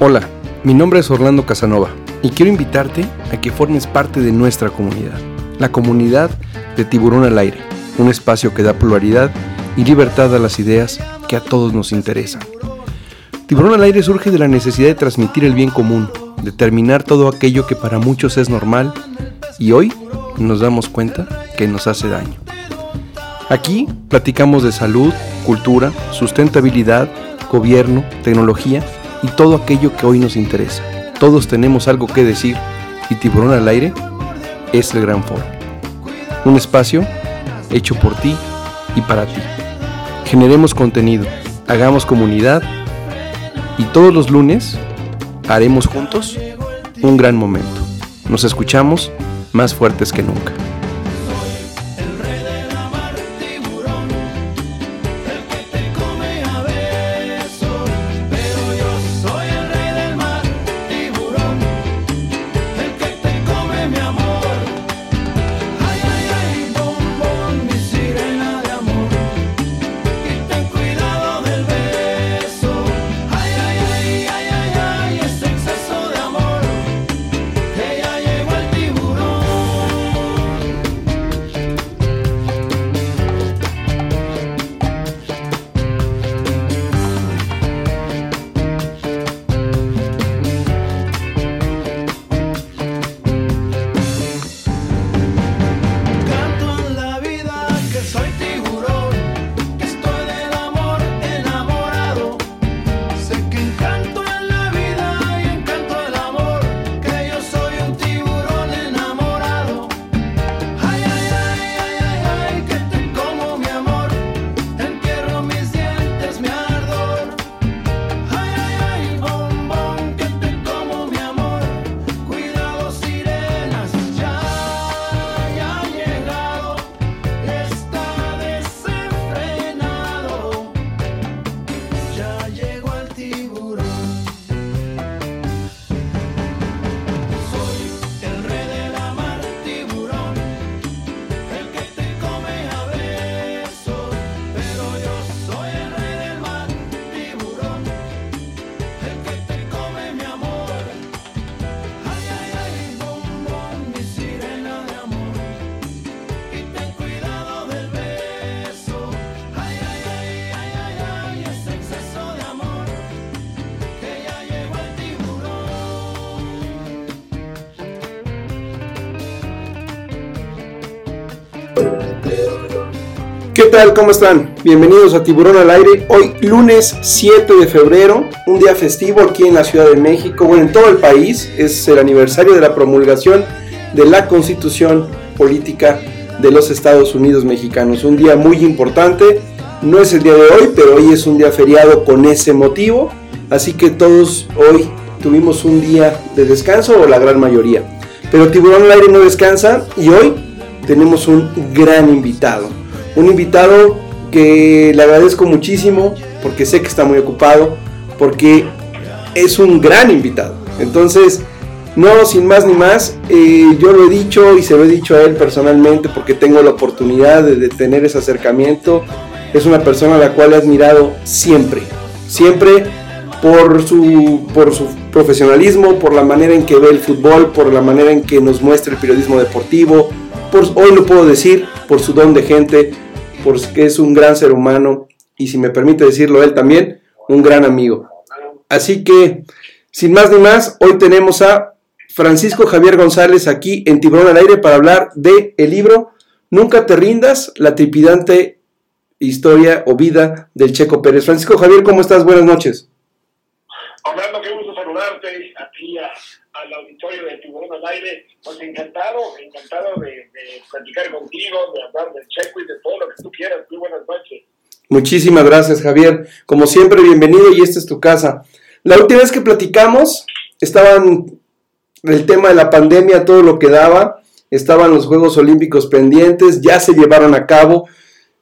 Hola, mi nombre es Orlando Casanova y quiero invitarte a que formes parte de nuestra comunidad, la comunidad de Tiburón al Aire, un espacio que da pluralidad y libertad a las ideas que a todos nos interesan. Tiburón al Aire surge de la necesidad de transmitir el bien común, determinar todo aquello que para muchos es normal y hoy nos damos cuenta que nos hace daño. Aquí platicamos de salud, cultura, sustentabilidad, gobierno, tecnología y todo aquello que hoy nos interesa. Todos tenemos algo que decir y Tiburón al Aire es el gran foro. Un espacio hecho por ti y para ti. Generemos contenido, hagamos comunidad y todos los lunes haremos juntos un gran momento. Nos escuchamos más fuertes que nunca. Tal? ¿Cómo están? Bienvenidos a Tiburón al Aire. Hoy lunes 7 de febrero, un día festivo aquí en la Ciudad de México, bueno, en todo el país. Es el aniversario de la promulgación de la Constitución Política de los Estados Unidos Mexicanos. Un día muy importante. No es el día de hoy, pero hoy es un día feriado con ese motivo. Así que todos hoy tuvimos un día de descanso o la gran mayoría. Pero Tiburón al Aire no descansa y hoy tenemos un gran invitado. Un invitado que le agradezco muchísimo porque sé que está muy ocupado, porque es un gran invitado. Entonces, no, sin más ni más, eh, yo lo he dicho y se lo he dicho a él personalmente porque tengo la oportunidad de, de, tener ese acercamiento. Es una persona a la cual he admirado siempre, siempre por su, por su profesionalismo, por la manera en que ve el fútbol, por la manera en que nos muestra el periodismo deportivo, por, hoy lo puedo decir, por su don de gente, porque es un gran ser humano y si me permite decirlo él también, un gran amigo. Así que, sin más ni más, hoy tenemos a Francisco Javier González aquí en Tiburón al Aire para hablar de el libro Nunca te rindas, la tripidante historia o vida del Checo Pérez. Francisco Javier, ¿cómo estás? Buenas noches. Orlando, qué gusto saludarte aquí a, al auditorio de Tiburón al Aire. Pues encantado, encantado de, de, platicar contigo, de hablar del Checo y de todo lo que tú quieras. Muy buenas noches. Muchísimas gracias, Javier. Como siempre, bienvenido y esta es tu casa. La última vez que platicamos, estaban el tema de la pandemia, todo lo que daba, estaban los Juegos Olímpicos pendientes, ya se llevaron a cabo,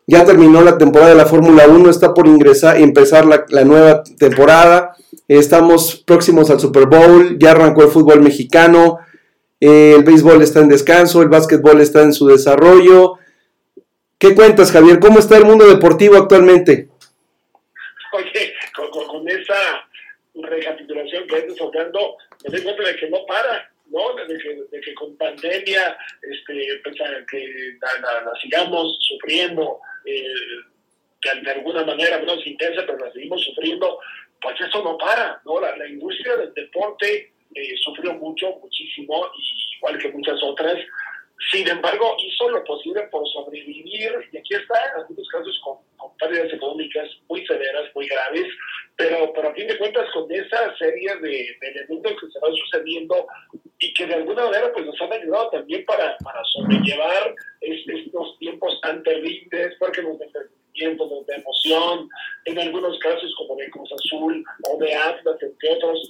ya terminó la temporada de la Fórmula 1, está por ingresar y empezar la, nueva temporada. Estamos próximos al Super Bowl, ya arrancó el fútbol mexicano, eh, el béisbol está en descanso, el básquetbol está en su desarrollo. ¿Qué cuentas, Javier? ¿Cómo está el mundo deportivo actualmente? Oye, con esa recapitulación que estás hablando, me doy cuenta de que no para, ¿no? De que, de que con pandemia, este, pues, que la, sigamos sufriendo, eh, de alguna manera menos intensa, pero la seguimos sufriendo, pues eso no para, ¿no? La, la industria del deporte eh, sufrió mucho, muchísimo, igual que muchas otras. Sin embargo, hizo lo posible por sobrevivir, y aquí está, en algunos casos con, pérdidas económicas muy severas, muy graves, pero, pero a fin de cuentas con esa serie de, elementos que se van sucediendo y que de alguna manera pues nos han ayudado también para, para sobrellevar estos tiempos tan terribles, porque nos de emoción, en algunos casos como de Cruz Azul o de Atlas, entre otros,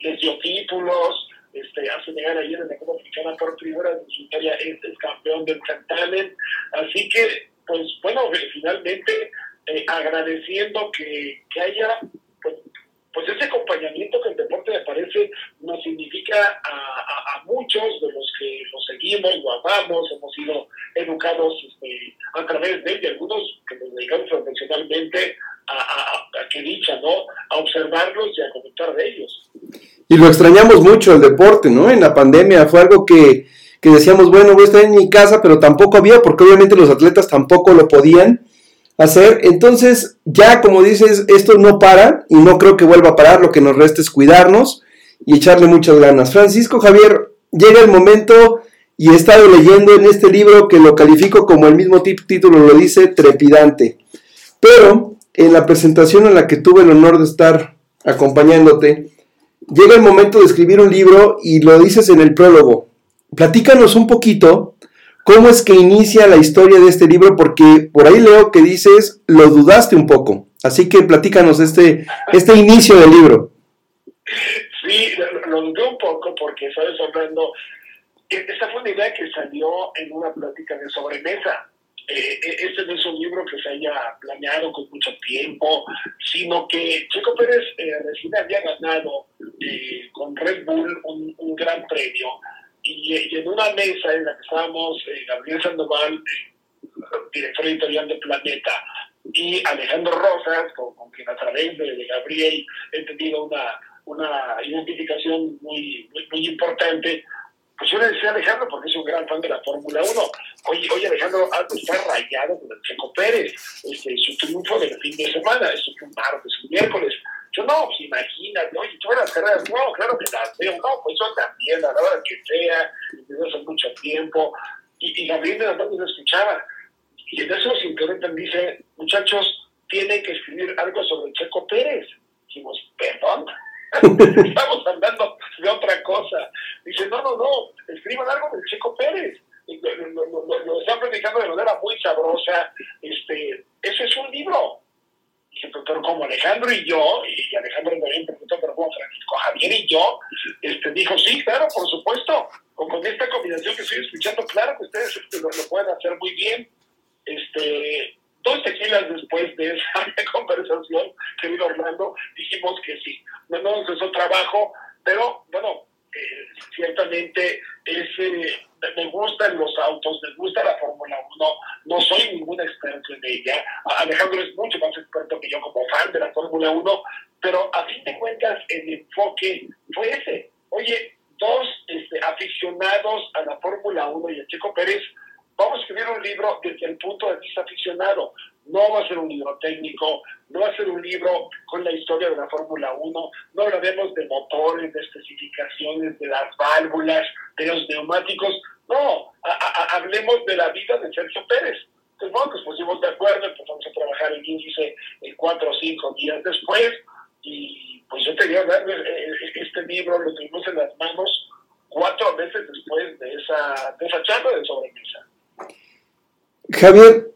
les dio títulos, este, hace llegar ayer en la Copa Africana por primera en su historia este es campeón del certamen, así que, pues bueno, finalmente eh, agradeciendo que, que haya pues, pues ese acompañamiento que el deporte me parece nos significa a, muchos de los que lo seguimos, lo amamos, hemos sido educados este, a través de él y algunos que nos dedicamos profesionalmente a, que dicha, ¿no? A observarlos y a comentar de ellos. Y lo extrañamos mucho el deporte, ¿no? En la pandemia fue algo que, que decíamos, bueno, voy a estar en mi casa, pero tampoco había, porque obviamente los atletas tampoco lo podían hacer. Entonces, ya como dices, esto no para y no creo que vuelva a parar. Lo que nos resta es cuidarnos y echarle muchas ganas. Francisco Javier, llega el momento y he estado leyendo en este libro que lo califico como el mismo título lo dice, trepidante. Pero en la presentación en la que tuve el honor de estar acompañándote, llega el momento de escribir un libro y lo dices en el prólogo. Platícanos un poquito ¿Cómo es que inicia la historia de este libro? Porque por ahí leo que dices, lo dudaste un poco. Así que platícanos este, este inicio del libro. Sí, lo, dudé un poco porque, ¿sabes, hablando, e, Esta fue una idea que salió en una plática de sobremesa. Eh, e, este no es un libro que se haya planeado con mucho tiempo, sino que Chico Pérez eh, recién había ganado eh, con Red Bull un, un gran premio. Y, en una mesa en la que estábamos eh, Gabriel Sandoval, eh, director editorial de Planeta, y Alejandro Rosas, con, quien a través de, Gabriel he tenido una, una identificación muy, muy, importante, pues yo le decía a Alejandro, porque es un gran fan de la Fórmula 1, oye, oye Alejandro, algo está rayado con el Checo Pérez, este, su triunfo del fin de semana, eso fue un martes, un miércoles, yo no, pues imagínate, oye, todas las carreras, no, claro que las veo, no, pues yo también, a la hora que sea, desde hace mucho tiempo, y, y Gabriel de la Mano escuchaba. Y en eso interpretan, dice, muchachos, tienen que escribir algo sobre Checo Pérez. Dijimos, perdón, estamos hablando de otra cosa. Dice, no, no, no, escriban algo del Checo Pérez. Lo, lo, lo, lo, están predicando de manera muy sabrosa. Este, ese es un libro pero como Alejandro y yo, y Alejandro también preguntó, pero como Francisco Javier y yo, este, dijo, sí, claro, por supuesto, con, con esta combinación que estoy escuchando, claro que ustedes este, lo, pueden hacer muy bien. Este, dos tequilas después de esa conversación que vino Orlando, dijimos que sí. Nos empezó trabajo, pero bueno, eh, ciertamente ese me gustan los autos, me gusta la Fórmula 1, no soy ningún experto en ella. Alejandro es mucho más experto que yo como fan de la Fórmula 1, pero a fin de cuentas el enfoque fue ese. Oye, dos este, aficionados a la Fórmula 1 y a Checo Pérez, vamos a escribir un libro desde el punto de vista aficionado. No va a ser un libro técnico, no va a ser un libro con la historia de la Fórmula 1, no hablaremos de motores, de especificaciones, de las válvulas, de los neumáticos, no, hablemos de la vida de Sergio Pérez. Entonces, bueno, nos pusimos de acuerdo, empezamos a trabajar el índice en cuatro o cinco días después, y pues yo tenía este libro, lo tuvimos en las manos cuatro meses después de esa, de esa charla de sobremesa. Javier,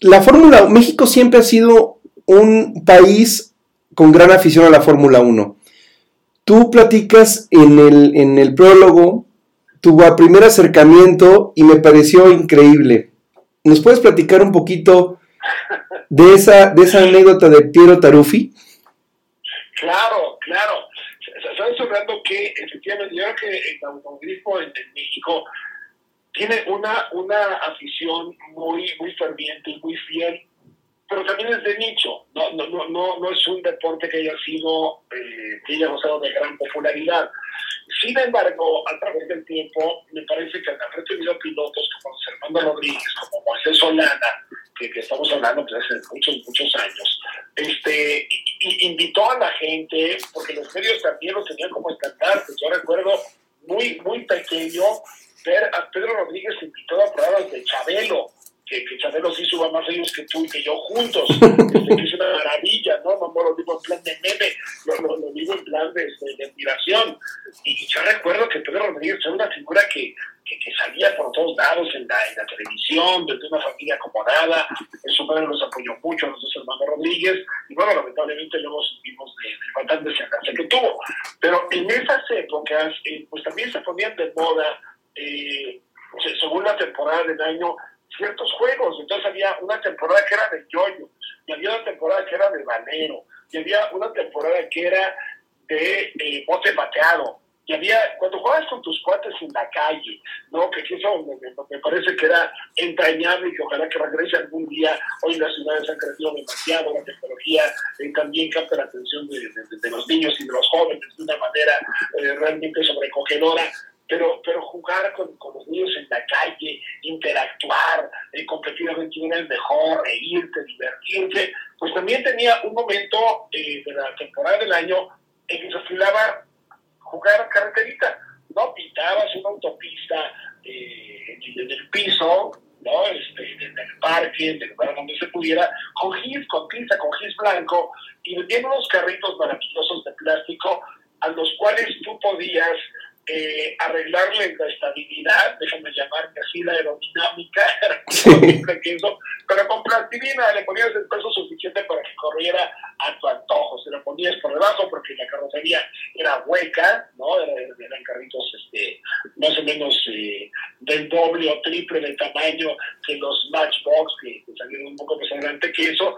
la Fórmula México siempre ha sido un país con gran afición a la Fórmula 1. Tú platicas en el, en el prólogo tu primer acercamiento y me pareció increíble. ¿Nos puedes platicar un poquito de esa, de esa anécdota de Piero Taruffi? Claro, claro. Sabes hablando que efectivamente yo creo que en México tiene una, una afición muy, muy ferviente y muy fiel pero también es de nicho, no, no, no, no, no es un deporte que haya sido, eh, que haya gozado de gran popularidad. Sin embargo, a través del tiempo, me parece que haber tenido pilotos como Fernando Rodríguez, como Moisés Solana, que, que, estamos hablando pues, hace muchos, muchos años, este, invitó a la gente, porque los medios también lo tenían como estandarte. Yo recuerdo muy, muy pequeño a Pedro Rodríguez invitado a programas de Chabelo, que, que Chabelo sí suba más ellos que tú y que yo juntos, este, que es una maravilla, ¿no? No, lo digo en plan de meme, lo, lo, digo en plan de, de, admiración. Y yo recuerdo que Pedro Rodríguez era una figura que, que, que, salía por todos lados en la, en la televisión, desde una familia acomodada, su padre nos apoyó mucho, dos hermanos Rodríguez, y bueno, lamentablemente luego supimos de, de falta de que tuvo. Pero en esas épocas, eh, pues también se ponían de moda, según la temporada del año, ciertos juegos. Entonces había una temporada que era de yoyo, y había una temporada que era de balero, y había una temporada que era de eh, bote bateado. Y había, cuando jugabas con tus cuates en la calle, ¿no? Que eso me, parece que era entrañable y que ojalá que regrese algún día. Hoy las ciudades han crecido demasiado, la tecnología eh, también capta la atención de, los niños y de los jóvenes de una manera eh, realmente sobrecogedora pero, pero jugar con, con, los niños en la calle, interactuar, eh, competir a ver quién era el mejor, reírte, divertirte, pues también tenía un momento eh, de la temporada del año en que se afilaba jugar carreterita, ¿no? Pintabas una autopista eh, en el piso, ¿no? Este, en el parque, en el lugar donde se pudiera, con gis, con pinza, con gis blanco, y vendían unos carritos maravillosos de plástico a los cuales tú podías eh, arreglarle la estabilidad, déjame llamarme así, la aerodinámica, sí. pero con plastilina le ponías el peso suficiente para que corriera a tu antojo, se lo ponías por debajo porque la carrocería era hueca, ¿no? eran carritos este, más o menos eh, del doble o triple de tamaño que los Matchbox, que, que salieron un poco más adelante que eso,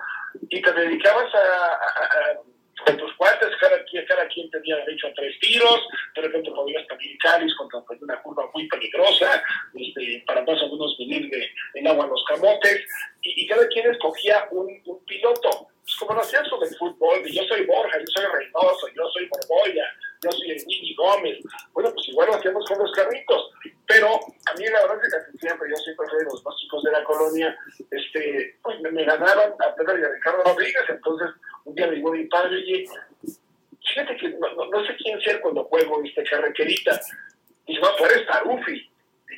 y te dedicabas a, a, a con tus cuates, cada quien, cada quien tenía derecho a tres tiros, de repente podías también cáliz contra una curva muy peligrosa, este, para más o menos venir de, el agua a los camotes, y, y, cada quien escogía un, un piloto. Pues como lo hacían sobre el fútbol, yo soy Borja, yo soy Reynoso, yo soy Borboya, yo soy el Niñi Gómez, bueno, pues igual lo hacíamos con los carritos, pero a mí la verdad es que casi siempre, yo siempre fui de los más chicos de la colonia, este, pues me, me ganaron a Pedro y a Ricardo Rodríguez, entonces un día me dijo mi padre, oye, fíjate que no, sé quién ser cuando juego este carreterita. Dice, no, tú eres Tarufi.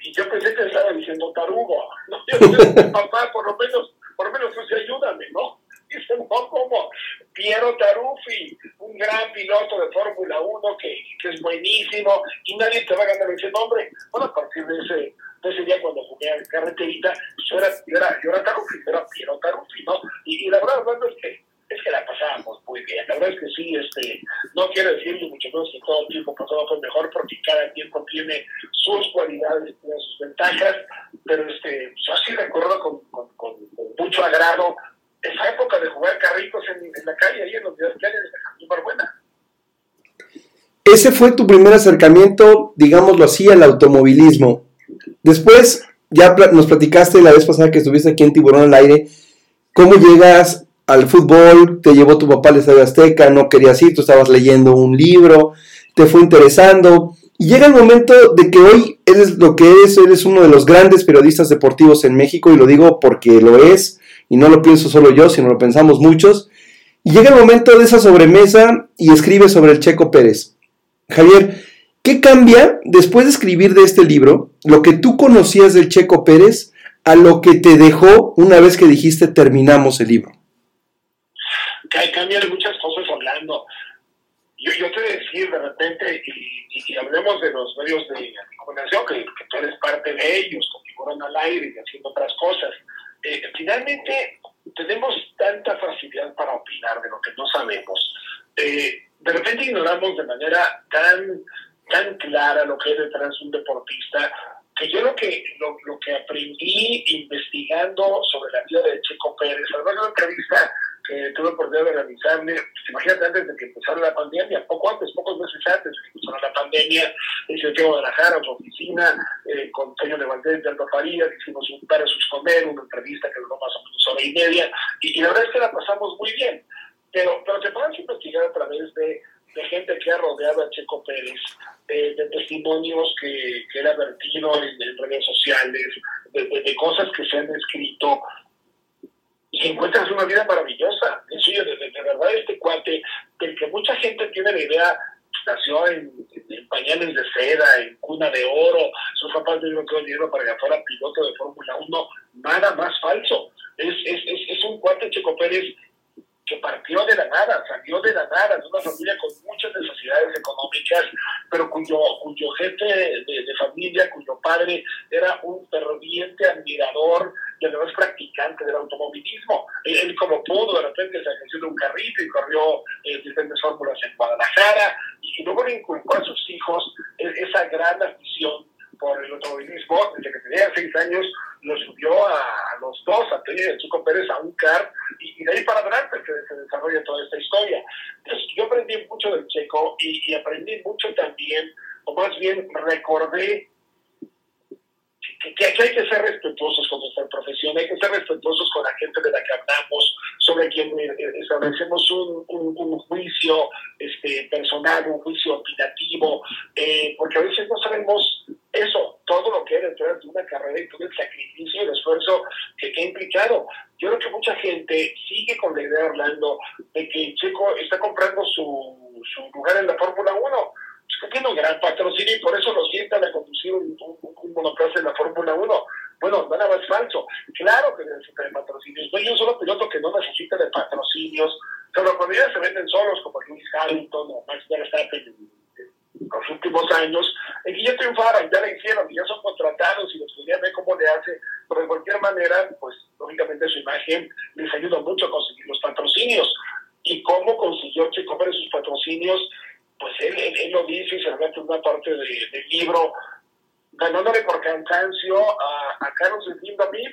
Y yo pensé que estaba diciendo tarugo. No, yo, papá, por lo menos, por lo menos pues ayúdame, ¿no? Dice, no, ¿cómo? Piero Taruffi, un gran piloto de Fórmula 1 que, es buenísimo y nadie te va a ganar ese nombre. Bueno, a partir de ese, día cuando jugué a carreterita, yo era, yo era, yo era Taruffi, era Piero Taruffi, ¿no? Y, la verdad, Orlando, es que es que la pasábamos muy bien. La verdad es que sí, este, no quiero decir ni mucho menos que todo tiempo pasado fue mejor, porque cada tiempo tiene sus cualidades, tiene sus ventajas, pero este, yo sí recuerdo con, con, mucho agrado esa época de jugar carritos en, en la calle, ahí en los días de Barbuena. Ese fue tu primer acercamiento, digámoslo así, al automovilismo. Después, ya nos platicaste la vez pasada que estuviste aquí en Tiburón al Aire, cómo llegas al fútbol, te llevó tu papá al Estadio Azteca, no querías ir, tú estabas leyendo un libro, te fue interesando. Y llega el momento de que hoy eres lo que eres, eres uno de los grandes periodistas deportivos en México, y lo digo porque lo es, y no lo pienso solo yo, sino lo pensamos muchos. Y llega el momento de esa sobremesa y escribe sobre el Checo Pérez. Javier, ¿qué cambia después de escribir de este libro lo que tú conocías del Checo Pérez a lo que te dejó una vez que dijiste terminamos el libro? Cambian muchas cosas hablando. Yo, yo te decir de repente, y, y, y, hablemos de los medios de comunicación, que, que, tú eres parte de ellos, que figuran al aire y haciendo otras cosas. Eh, finalmente, tenemos tanta facilidad para opinar de lo que no sabemos. Eh, de repente ignoramos de manera tan, tan clara lo que es detrás de un deportista, que yo lo que, lo, lo que aprendí investigando sobre la vida de Checo Pérez, además de una entrevista que tuve oportunidad de realizarle, pues, imagínate antes de que empezara la pandemia, poco antes, pocos meses antes de que empezara la pandemia, fue a Guadalajara, su oficina, eh, con Toño Levandés de Alba Farías, hicimos un sus Comer, una entrevista que duró más o menos hora y media, y, la verdad es que la pasamos muy bien. Pero, pero te puedes investigar a través de, de gente que ha rodeado a Checo Pérez, de, testimonios que, que él ha vertido en, redes sociales, de, de, cosas que se han escrito, y encuentras una vida maravillosa. En serio, de, de, verdad, este cuate, del que mucha gente tiene la idea, nació en, pañales de seda, en cuna de oro, sus papás le dieron todo el dinero para que fuera piloto de Fórmula 1, nada más falso. Es, es, es, es un cuate Checo Pérez que partió de la nada, salió de la nada, de una familia con muchas necesidades económicas, pero cuyo, cuyo jefe de, familia, cuyo padre era un ferviente admirador y además practicante del automovilismo. Él, como pudo, de repente se agenció de un carrito y corrió eh, diferentes fórmulas en Guadalajara, y luego le inculcó a sus hijos esa gran afición por el automovilismo, desde que tenía seis años, lo subió a, los dos, a Chico Pérez, a un car, y, de ahí para adelante se, se, desarrolla toda esta historia. Entonces, yo aprendí mucho del Checo y, y aprendí mucho también, o más bien recordé que, hay que ser respetuosos con nuestra profesión, hay que ser respetuosos con la gente de la que hablamos, sobre quien eh, establecemos un, un, juicio este, personal, un juicio opinativo, eh, porque a veces no sabemos eso, todo lo que hay detrás de una carrera y todo el sacrificio y el esfuerzo que, ha implicado. Yo creo que mucha gente sigue con la idea, Orlando, de que Checo está comprando su, su lugar en la Fórmula 1 que tiene un gran patrocinio y por eso lo sientan a conducir un, un, monoplaza en la Fórmula 1. Bueno, nada más falso. Claro que necesita de patrocinios. No hay un solo piloto que no necesita de patrocinios. Pero cuando ya se venden solos, como Luis Hamilton o Max Verstappen en los últimos años, en que ya triunfaron, ya la hicieron, ya son contratados y los podrían ver cómo le hace, pero de cualquier manera, pues lógicamente su imagen les ayuda mucho a conseguir los patrocinios. ¿Y cómo consiguió Checo Pérez sus patrocinios? pues él, él, lo dice y se en una parte de, del libro, ganándole por cansancio a, a Carlos Slim David.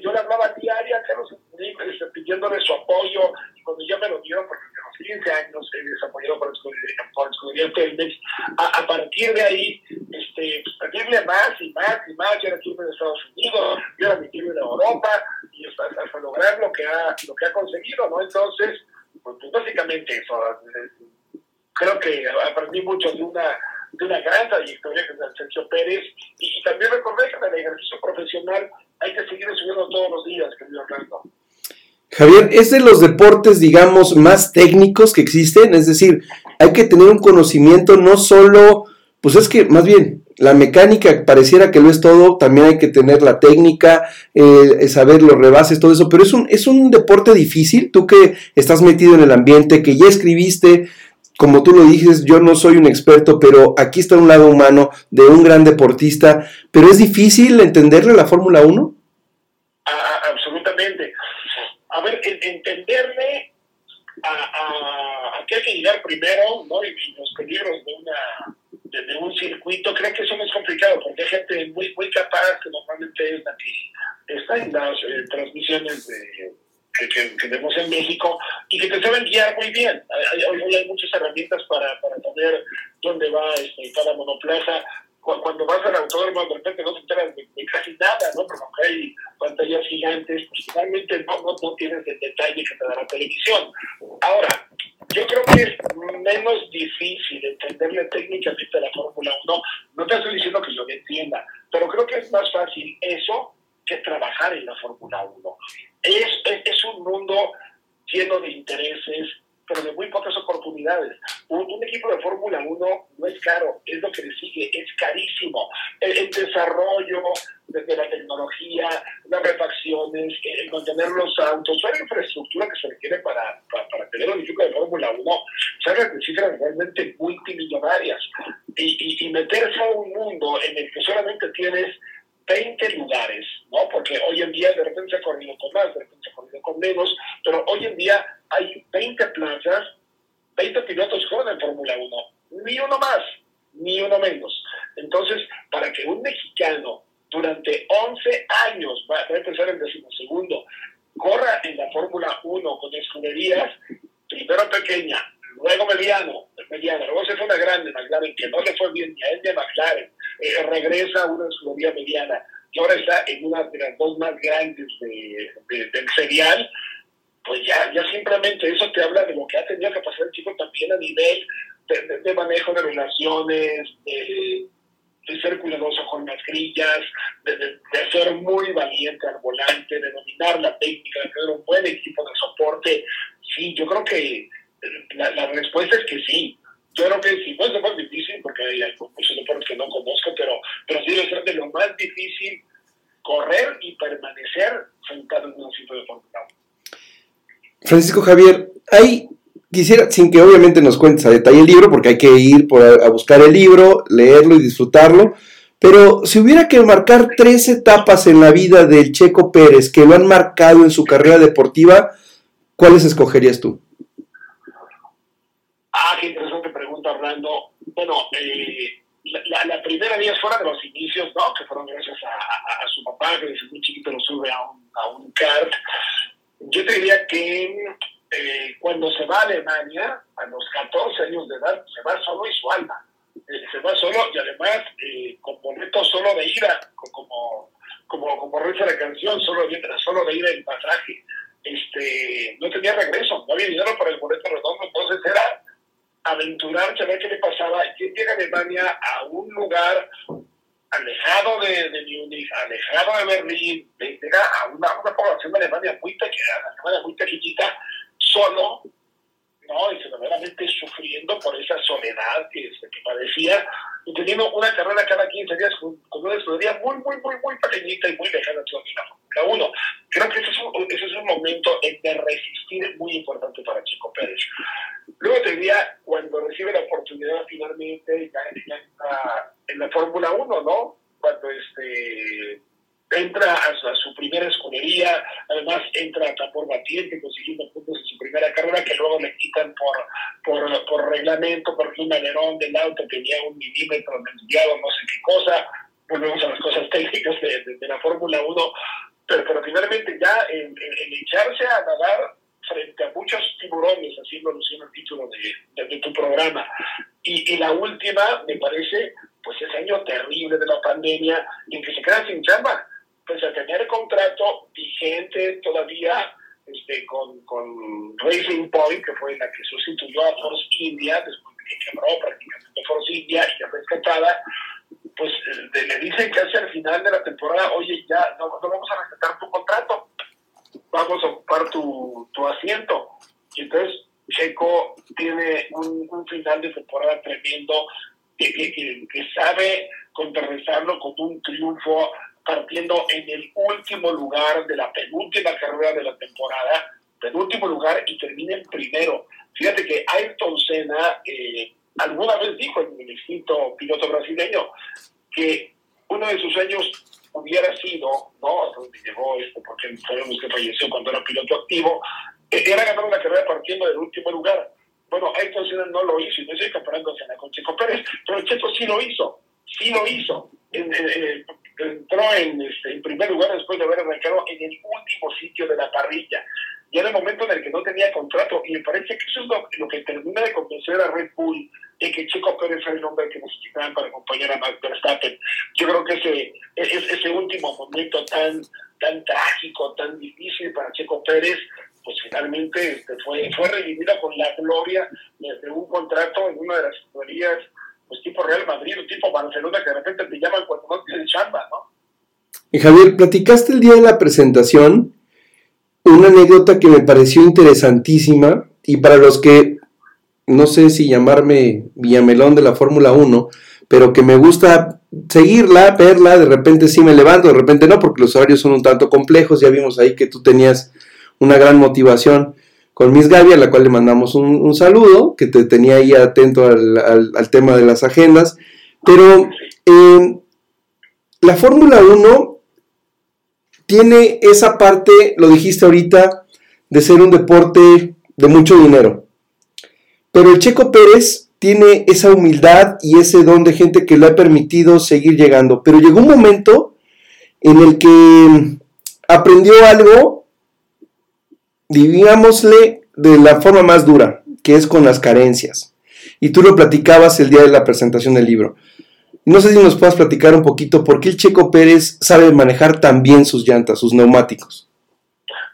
Yo le hablaba diaria a Carlos Slim este, pidiéndole su apoyo, y cuando ya me lo dieron, porque a los 15 años él es apoyado por, Escudería Telmex, a, a, partir de ahí, este, pues, pedirle más y más y más, yo era firme de Estados Unidos, yo era mi de Europa, hasta, lograr lo que, ha, lo que ha conseguido, ¿no? Entonces, pues, pues básicamente eso, creo que aprendí mucho de una, de una gran trayectoria que es Sergio Pérez y, también recordé que en el ejercicio profesional hay que seguir subiendo todos los días, querido Orlando. Javier, es de los deportes, digamos, más técnicos que existen, es decir, hay que tener un conocimiento no solo, pues es que más bien, la mecánica pareciera que lo es todo, también hay que tener la técnica, saber los rebases, todo eso, pero es un, es un deporte difícil, tú que estás metido en el ambiente, que ya escribiste, como tú lo dices, yo no soy un experto, pero aquí está un lado humano de un gran deportista, pero es difícil entenderle la Fórmula 1. absolutamente. A ver, entenderle a, a, qué hay que llegar primero, ¿no? Y, los peligros de una de, un circuito, creo que eso no es complicado, porque hay gente muy, muy capaz que normalmente es la que está en las eh, transmisiones de que, que, vemos en México y que te saben guiar muy bien. Hoy hay, muchas herramientas para, para saber dónde va este, cada monoplaza. Cuando vas al autódromo, de repente no te enteras de, casi nada, ¿no? Porque aunque hay pantallas gigantes, pues finalmente no, no, no tienes el detalle que te da la televisión. Ahora, yo creo que es menos difícil entenderle técnicamente la Fórmula 1. No te estoy diciendo que yo me entienda, pero creo que es más fácil eso que trabajar en la Fórmula 1. Es, es, un mundo lleno de intereses, pero de muy pocas oportunidades. Un, equipo de Fórmula 1 no es caro, es lo que le sigue, es carísimo. El, desarrollo desde la tecnología, las refacciones, el mantener los autos, toda la infraestructura que se requiere para, para, tener un equipo de Fórmula 1, sale de cifras realmente multimillonarias. Y, y, y meterse a un mundo en el que solamente tienes 20 lugares, ¿no? Porque hoy en día de repente se ha corrido con más, de repente se ha corrido con menos, pero hoy en día hay 20 plazas, 20 pilotos joven en Fórmula 1, ni uno más, ni uno menos. Entonces, para que un mexicano durante 11 años, va, a empezar en decimosegundo, corra en la Fórmula 1 con escuderías, primero pequeña, luego mediano, mediana, luego se fue una grande McLaren que no le fue bien ni a él ni a McLaren, regresa a una escudería mediana y ahora está en una de las dos más grandes de, del serial, pues ya, ya simplemente eso te habla de lo que ha tenido que pasar el chico también a nivel de, manejo de relaciones, de, ser cuidadoso con las grillas, de, ser muy valiente al volante, de dominar la técnica, de tener un buen equipo de soporte. Sí, yo creo que la respuesta es que sí. Yo creo que sí, no es lo más difícil, porque hay, muchos deportes que no conozco, pero, pero sí debe ser de lo más difícil correr y permanecer sentado en un sitio de Fórmula Francisco Javier, hay, quisiera, sin que obviamente nos cuentes a detalle el libro, porque hay que ir por a, buscar el libro, leerlo y disfrutarlo, pero si hubiera que marcar tres etapas en la vida del Checo Pérez que lo han marcado en su carrera deportiva, ¿cuáles escogerías tú? Ah, qué interesante Orlando. Bueno, eh, la, la, primera día fuera de los inicios, ¿no? Que fueron gracias a, a, su papá, que desde muy chiquito lo sube a un, a un kart. Yo te diría que eh, cuando se va a Alemania, a los 14 años de edad, se va solo y su alma. Eh, se va solo y además eh, con boleto solo de ida, como, como, como reza la canción, solo solo de ida en pasaje. Este, no tenía regreso, no había dinero para el boleto redondo, entonces era aventurarse a ver qué le pasaba. Y llega a Alemania a un lugar alejado de, de Múnich, alejado de Berlín, llega a una, una población de Alemania muy pequeña, Alemania muy pequeñita, solo, ¿no? Y verdaderamente sufriendo por esa soledad que, que padecía y teniendo una carrera cada 15 días con, una escudería muy, muy, muy, muy pequeñita y muy lejana de la Fórmula 1. Creo que ese es, un, ese es un momento de resistir muy importante para Chico Pérez. Luego te cuando recibe la oportunidad finalmente ya, ya entra en la Fórmula 1, ¿no? Cuando este entra a su, primera escudería, además entra a tambor batiente consiguiendo puntos en su primera carrera que luego le quitan por, por, por reglamento porque un alerón del auto tenía un milímetro desviado, no sé qué cosa, volvemos a las cosas técnicas de, de, la Fórmula 1, pero, pero finalmente ya el, echarse a nadar frente a muchos tiburones, así lo alusiona el título de, de, tu programa. Y, y, la última, me parece, pues ese año terrible de la pandemia en que se queda sin chamba pues a tener contrato vigente todavía este, con, con Racing Point, que fue la que sustituyó a Force India, después de que quebró prácticamente Force India y ya rescatada, pues le dicen casi al final de la temporada, oye, ya no, no vamos a respetar tu contrato, vamos a ocupar tu, tu asiento. Y entonces Checo tiene un, un final de temporada tremendo que, que, que, que sabe contrarrestarlo con un triunfo partiendo en el último lugar de la penúltima carrera de la temporada, penúltimo lugar y termina en primero. Fíjate que Ayrton Senna eh, alguna vez dijo en el instinto piloto brasileño que uno de sus sueños hubiera sido, ¿no? Llegó esto, porque sabemos que falleció cuando era piloto activo, era ganar una carrera partiendo del último lugar. Bueno, Ayrton Senna no lo hizo, y no estoy comparando a Senna con Checo Pérez, pero Checo sí lo hizo, sí lo hizo. En, en, entró en, este, en primer lugar después de haber arrancado en el último sitio de la parrilla. Y era el momento en el que no tenía contrato. Y me parece que eso es lo, que termina de convencer a Red Bull de que Checo Pérez era el hombre que necesitaban para acompañar a Max Verstappen. Yo creo que ese, ese, ese último momento tan, tan trágico, tan difícil para Checo Pérez, pues finalmente este, fue, fue redimido con la gloria de, un contrato en una de las historias pues tipo Real Madrid o tipo Barcelona que de repente te llaman cuando no tienes chamba, ¿no? Y Javier, platicaste el día de la presentación una anécdota que me pareció interesantísima y para los que no sé si llamarme Villamelón de la Fórmula 1, pero que me gusta seguirla, verla, de repente sí me levanto, de repente no, porque los horarios son un tanto complejos, ya vimos ahí que tú tenías una gran motivación con Miss Gaby, a la cual le mandamos un, saludo, que te tenía ahí atento al, tema de las agendas. Pero eh, la Fórmula 1 tiene esa parte, lo dijiste ahorita, de ser un deporte de mucho dinero. Pero el Checo Pérez tiene esa humildad y ese don de gente que le ha permitido seguir llegando. Pero llegó un momento en el que aprendió algo digámosle de la forma más dura, que es con las carencias. Y tú lo platicabas el día de la presentación del libro. No sé si nos puedas platicar un poquito por qué el Checo Pérez sabe manejar tan bien sus llantas, sus neumáticos.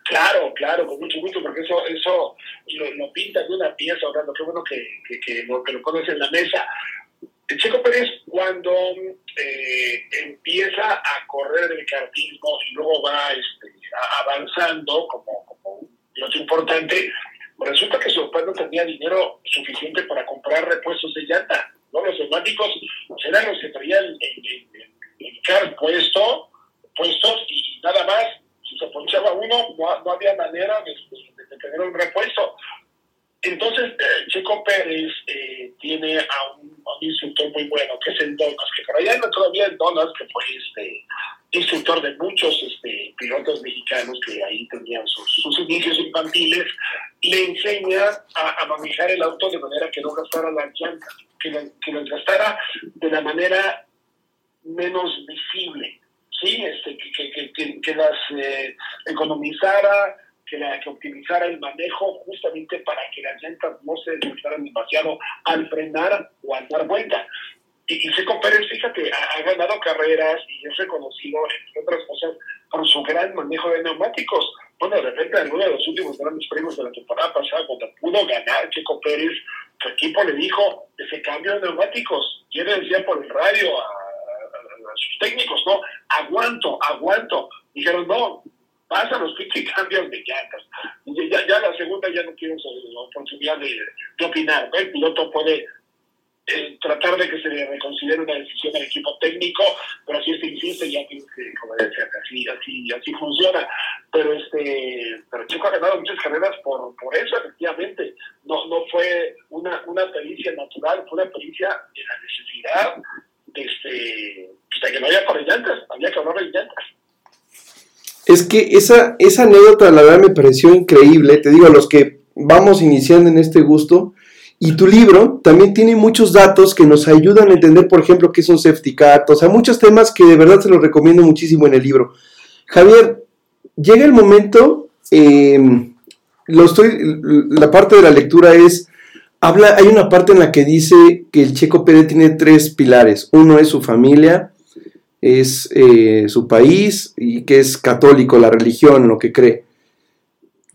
Claro, claro, con mucho gusto, porque eso, eso lo, pinta de una pieza, Orlando, qué bueno que, que, que, lo, que lo pones en la mesa. El Checo Pérez cuando eh, empieza a correr el cartismo y luego va este, avanzando como, como un piloto importante, resulta que su papá no tenía dinero suficiente para comprar repuestos de llanta. ¿no? Los neumáticos eran los que traían el, el, el, car puesto, puestos y nada más. Si se ponchaba uno, no, no había manera de, tener un repuesto. Entonces, eh, Checo Pérez eh, tiene a un, instructor muy bueno, que es el Donas, que por allá anda todavía el Donas, que fue este instructor de muchos este, pilotos mexicanos que ahí tenían sus, sus inicios infantiles, le enseña a, manejar el auto de manera que no gastara las llantas, que, lo, que lo gastara de la manera menos visible, ¿sí? este, que, que, que, que las eh, economizara, que, la, que optimizara el manejo justamente para que las llantas no se desgastaran demasiado al frenar o al dar vuelta. Y, Seco Pérez, fíjate, ha, ganado carreras y es reconocido, entre otras cosas, por su gran manejo de neumáticos. Bueno, de repente, en uno de los últimos grandes premios de la temporada pasada, cuando pudo ganar Checo Pérez, su equipo le dijo ese cambio de neumáticos. Y él decía por el radio a, a, a sus técnicos, ¿no? Aguanto, aguanto. Dijeron, no, pasa los y cambios de llantas. Ya, ya, la segunda ya no quiero la oportunidad de, de opinar. El piloto puede tratar de que se le reconsidere una decisión del equipo técnico, pero si este insiste ya tienes que obedecer, así, así, así funciona. Pero este, pero Chico ha ganado muchas carreras por, por eso, efectivamente. No, no fue una, una pericia natural, fue una pericia de la necesidad de, este, de que no había para había que ahorrar llantas. Es que esa, esa anécdota, la verdad, me pareció increíble. Te digo, a los que vamos iniciando en este gusto, y tu libro también tiene muchos datos que nos ayudan a entender, por ejemplo, qué es un safety car, o sea, muchos temas que de verdad se los recomiendo muchísimo en el libro. Javier, llega el momento, eh, lo estoy, la parte de la lectura es, habla, hay una parte en la que dice que el Checo Pérez tiene tres pilares. Uno es su familia, es eh, su país y que es católico, la religión, lo que cree.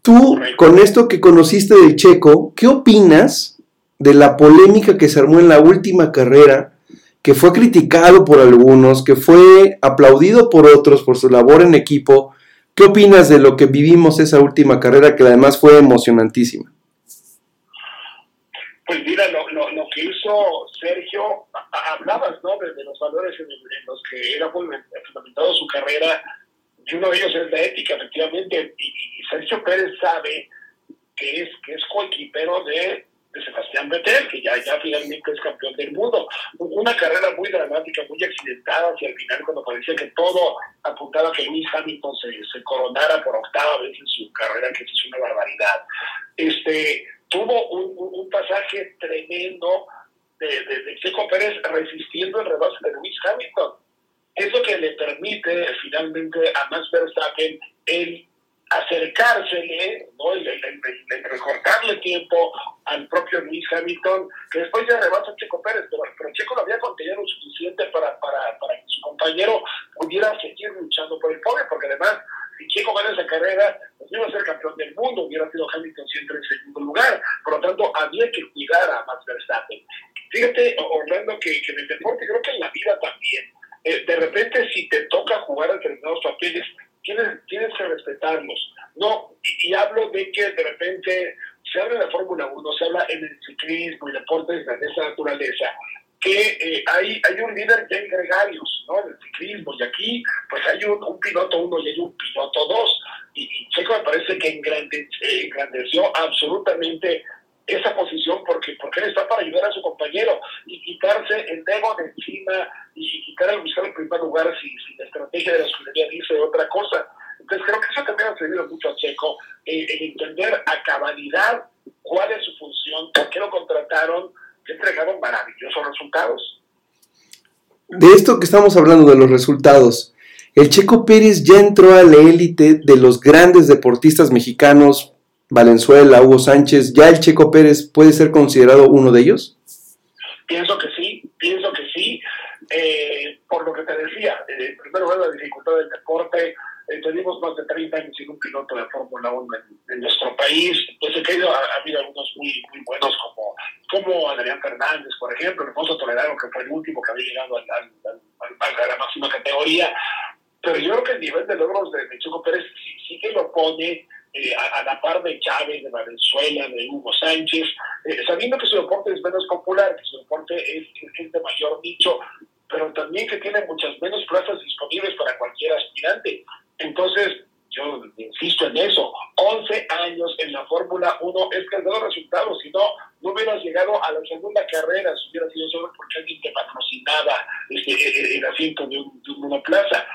Tú, con esto que conociste del Checo, ¿qué opinas de la polémica que se armó en la última carrera, que fue criticado por algunos, que fue aplaudido por otros por su labor en equipo. ¿Qué opinas de lo que vivimos esa última carrera que además fue emocionantísima? Pues mira, lo, que hizo Sergio, hablabas ¿no? de, los valores en, en, los que era fundamentado su carrera, y uno de ellos es la ética, efectivamente, y, y Sergio Pérez sabe que es, que es coequipero de de Sebastián Vettel, que ya, ya finalmente es campeón del mundo. Una carrera muy dramática, muy accidentada hacia el final, cuando parecía que todo apuntaba a que Lewis Hamilton se, coronara por octava vez en su carrera, que es una barbaridad. Este, tuvo un, un pasaje tremendo de, de, de, Checo Pérez resistiendo el rebase de Lewis Hamilton. Eso que le permite finalmente a Max Verstappen el acercársele, ¿no? el, recortarle tiempo al propio Luis Hamilton, que después ya rebasa a Checo Pérez, pero, pero Checo lo había contenido lo suficiente para, para, para que su compañero pudiera seguir luchando por el podio, porque además, si Checo gana esa carrera, pues iba a ser campeón del mundo, hubiera sido Hamilton siempre en segundo lugar, por lo tanto, había que cuidar a Max Verstappen. Fíjate, Orlando, que, que en el deporte, creo que en la vida también, eh, de repente si te toca jugar a determinados papeles, tienes, tienes que respetarlos. No, y, y, hablo de que de repente se habla de la Fórmula 1, se habla en el ciclismo y deportes de esa naturaleza, que eh, hay, hay un líder en gregarios, ¿no? En el ciclismo, y aquí pues hay un, un piloto uno y hay un piloto dos. Y, y Checo me parece que engrande, engrandeció absolutamente esa posición porque, porque él está para ayudar a su compañero y quitarse el ego de encima y quitar el buscar el primer lugar si, si la estrategia de la escudería dice otra cosa. Entonces creo que eso también ha servido mucho a Checo, eh, el entender a cabalidad cuál es su función, por qué lo contrataron, que entregaron maravillosos resultados. De esto que estamos hablando de los resultados, el Checo Pérez ya entró a la élite de los grandes deportistas mexicanos Valenzuela, Hugo Sánchez, ¿ya el Checo Pérez puede ser considerado uno de ellos? Pienso que sí, pienso que sí. eh, por lo que te decía, eh, primero la dificultad del deporte, eh, tenemos más de 30 años sin un piloto de Fórmula 1 en, nuestro país, pues ha, ha, habido algunos muy, muy buenos como, como Adrián Fernández, por ejemplo, Alfonso Toledano, que fue el último que había llegado al, a la máxima categoría, pero yo creo que el nivel de logros de, Chico Pérez sí, sí que lo pone eh, a, la par de Chávez, de Valenzuela, de Hugo Sánchez, eh, sabiendo que su deporte es menos popular, que su deporte es, de mayor nicho, pero también que tiene muchas menos plazas disponibles para cualquier aspirante. Entonces, yo insisto en eso, 11 años en la Fórmula 1 es que ha dado resultados, si no, no hubieras llegado a la segunda carrera, si hubiera sido solo porque alguien te patrocinaba este, el asiento de, un, de una plaza.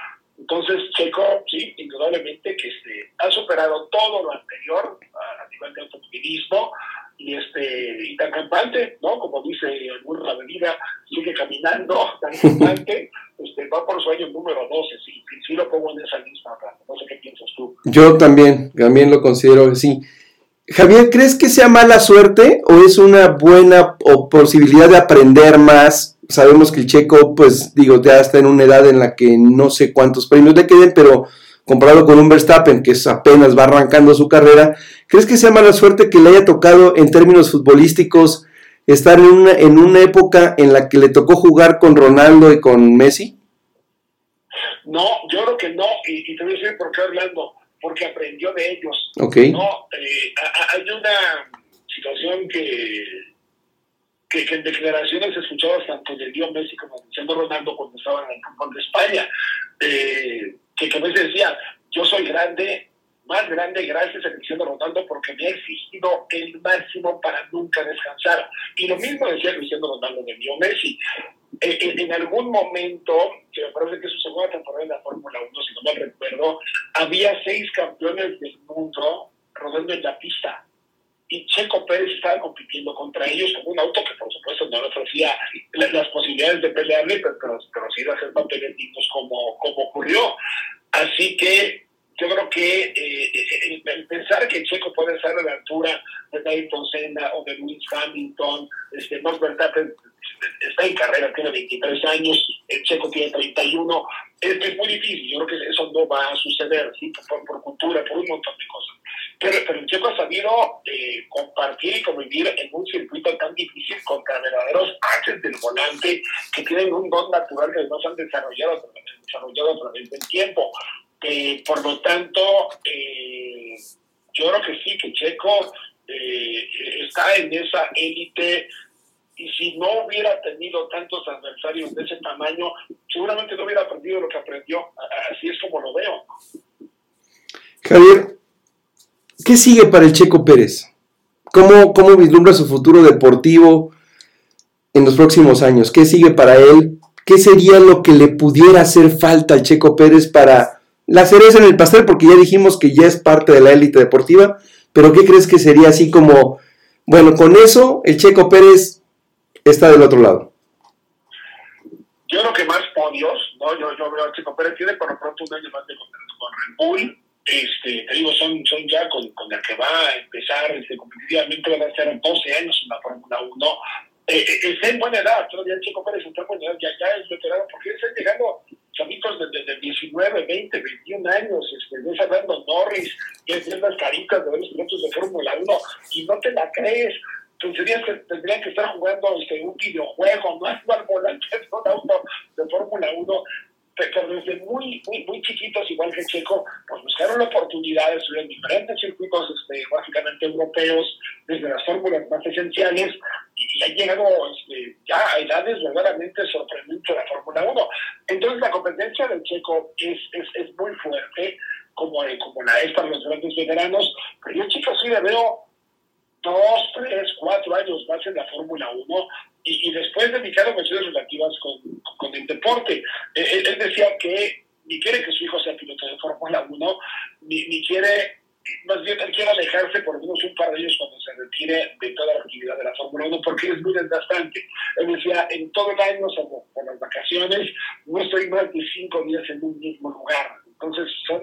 Entonces, Checo, sí, indudablemente que este, ha superado todo lo anterior a, nivel de automovilismo y este y tan campante, ¿no? Como dice el burro de vida, sigue caminando tan campante, este, va por su año número 12, sí, sí, lo pongo en esa lista, no sé qué piensas tú. Yo también, también lo considero así. Javier, ¿crees que sea mala suerte o es una buena posibilidad de aprender más sabemos que el checo, pues digo, ya está en una edad en la que no sé cuántos premios le queden, pero comparado con un Verstappen que apenas va arrancando su carrera, ¿crees que sea mala suerte que le haya tocado en términos futbolísticos estar en una, en una época en la que le tocó jugar con Ronaldo y con Messi? No, yo creo que no, y, te voy a decir por qué hablando, porque aprendió de ellos. Ok. No, eh, hay una situación que que, en declaraciones escuchabas tanto de Leo Messi como de Cristiano Ronaldo cuando estaban en el fútbol de España, eh, que, que veces decía, yo soy grande, más grande gracias a Cristiano Ronaldo porque me ha exigido el máximo para nunca descansar. Y lo mismo decía Cristiano Ronaldo de Leo Messi. Eh, eh, en algún momento, que me parece que su segunda temporada en la Fórmula 1, si no me recuerdo, había seis campeones del mundo rodando en la pista y Checo Pérez estaba compitiendo contra ellos con un auto que por supuesto no le ofrecía las posibilidades de pelearle, pero, pero, sí de hacer papeles como, como ocurrió. Así que yo creo que eh, eh, el, pensar que Checo puede estar a la altura de Dayton Senna o de Lewis Hamilton, este, Max Verstappen está en carrera, tiene 23 años, el Checo tiene 31, es, es muy difícil, yo creo que eso no va a suceder, ¿sí? por cultura, por un montón de cosas. Pero, el Checo ha sabido eh, compartir y convivir en un circuito tan difícil contra verdaderos haces del volante que tienen un don natural que no se han desarrollado, desarrollado a través del tiempo. Eh, por lo tanto, eh, yo creo que sí, que Checo está en esa élite y si no hubiera tenido tantos adversarios de ese tamaño, seguramente no hubiera aprendido lo que aprendió. Así es como lo veo. Javier, ¿Qué sigue para el Checo Pérez? ¿Cómo, ¿Cómo vislumbra su futuro deportivo en los próximos años? ¿Qué sigue para él? ¿Qué sería lo que le pudiera hacer falta al Checo Pérez para la cereza en el pastel? Porque ya dijimos que ya es parte de la élite deportiva, pero ¿qué crees que sería así como, bueno, con eso el Checo Pérez está del otro lado? Yo creo que más podios, ¿no? Yo, yo veo al Checo Pérez, tiene por lo pronto un año más de con Red Bull, este, te digo, son, son ya con, con la que va a empezar este, competitivamente, van a ser 12 años en la Fórmula 1. Eh, eh, está en buena edad, todavía el Chico Pérez está en buena edad, ya, ya es veterano, porque están llegando chamitos desde de 19, 20, 21 años, este, ves hablando Norris, ves las caritas de los pilotos de Fórmula 1 y no te la crees. Tendrían que, tendrían que estar jugando este, un videojuego, no es jugar volante de un auto de Fórmula 1 pero desde muy, muy, muy chiquitos, igual que Checo, pues buscaron la oportunidad de subir en diferentes circuitos, este, básicamente europeos, desde las fórmulas más esenciales, y, han llegado este, ya a edades verdaderamente sorprendentes de la Fórmula 1. Entonces la competencia del Checo es, es, es muy fuerte, como, como la es para los grandes veteranos, pero yo, chicos, sí le veo dos, tres, cuatro años más en la Fórmula 1 y, después dedicado a cuestiones relativas con, con el deporte. Él, él, decía que ni quiere que su hijo sea piloto de Fórmula 1, ni, ni quiere, más bien él quiere alejarse por lo menos un par de años cuando se retire de toda la actividad de la Fórmula 1 porque es muy desgastante. Él decía, en todo el año, salvo por las vacaciones, no estoy más de cinco días en un mismo lugar. Entonces son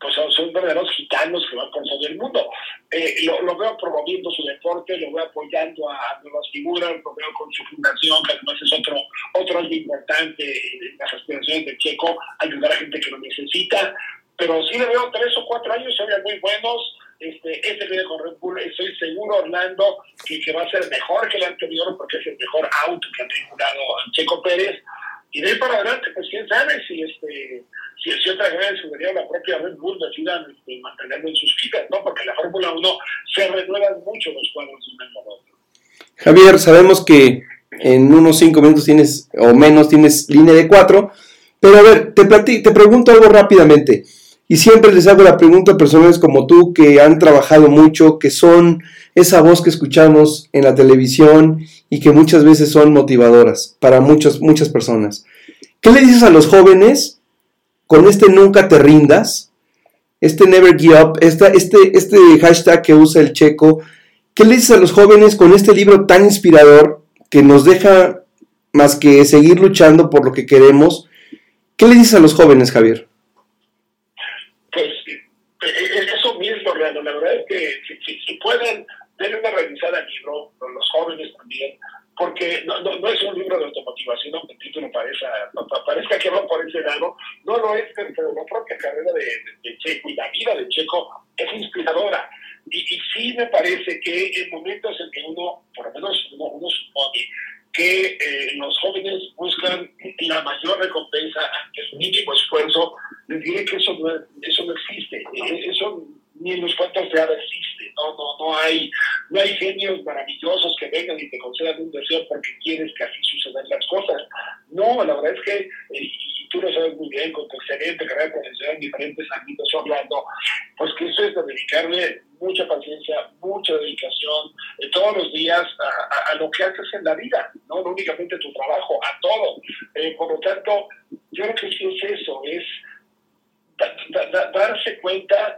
pues son, verdaderos gitanos que van por todo el mundo. eh, lo, veo promoviendo su deporte, lo veo apoyando a, nuevas figuras, lo veo con su fundación, que además es otro, otro algo importante en las aspiraciones de Checo, ayudar a gente que lo necesita. Pero sí le veo tres o cuatro años, se muy buenos. Este, este viene con Red Bull, estoy seguro, Orlando, que, que va a ser mejor que el anterior, porque es el mejor auto que ha tripulado Checo Pérez. Y de ahí para adelante, pues quién sabe si este si, si otra vez subiría la propia Red Bull decidan este, mantenerlo en sus filas, ¿no? Porque la Fórmula 1 se renuevan mucho los cuadros de un. Javier, sabemos que en unos cinco minutos tienes, o menos, tienes línea de cuatro, pero a ver, te, te pregunto algo rápidamente. Y siempre les hago la pregunta a personas como tú que han trabajado mucho, que son esa voz que escuchamos en la televisión y que muchas veces son motivadoras para muchas, muchas personas. ¿Qué le dices a los jóvenes con este nunca te rindas, este never give up, este, este hashtag que usa el checo, ¿qué le dices a los jóvenes con este libro tan inspirador que nos deja más que seguir luchando por lo que queremos? ¿Qué le dices a los jóvenes, Javier? Pues eh, eso mismo, La es que si, pueden, denle una revisada al libro, los jóvenes también, porque no, no, es un libro de automotivación, aunque el título parezca, parezca que va por ese lado, no lo es, pero la propia carrera de, Checo y la vida de Checo es inspiradora. Y, y, sí me parece que en momentos en que uno, por lo menos uno, supone que eh, los jóvenes buscan la mayor recompensa ante su mínimo esfuerzo, les diré que eso no, eso no existe. Eh, eso ni en los cuentos de hadas existe, no, no, no hay, no hay genios maravillosos que vengan y te concedan un deseo porque quieres que así sucedan las cosas. No, la verdad es que, eh, y tú lo sabes muy bien, con tu excelente carrera profesional en diferentes ámbitos hablando, pues que eso es de dedicarle mucha paciencia, mucha dedicación, eh, todos los días a, lo que haces en la vida, no, no únicamente tu trabajo, a todo. Eh, por lo tanto, yo creo que sí es eso, es darse cuenta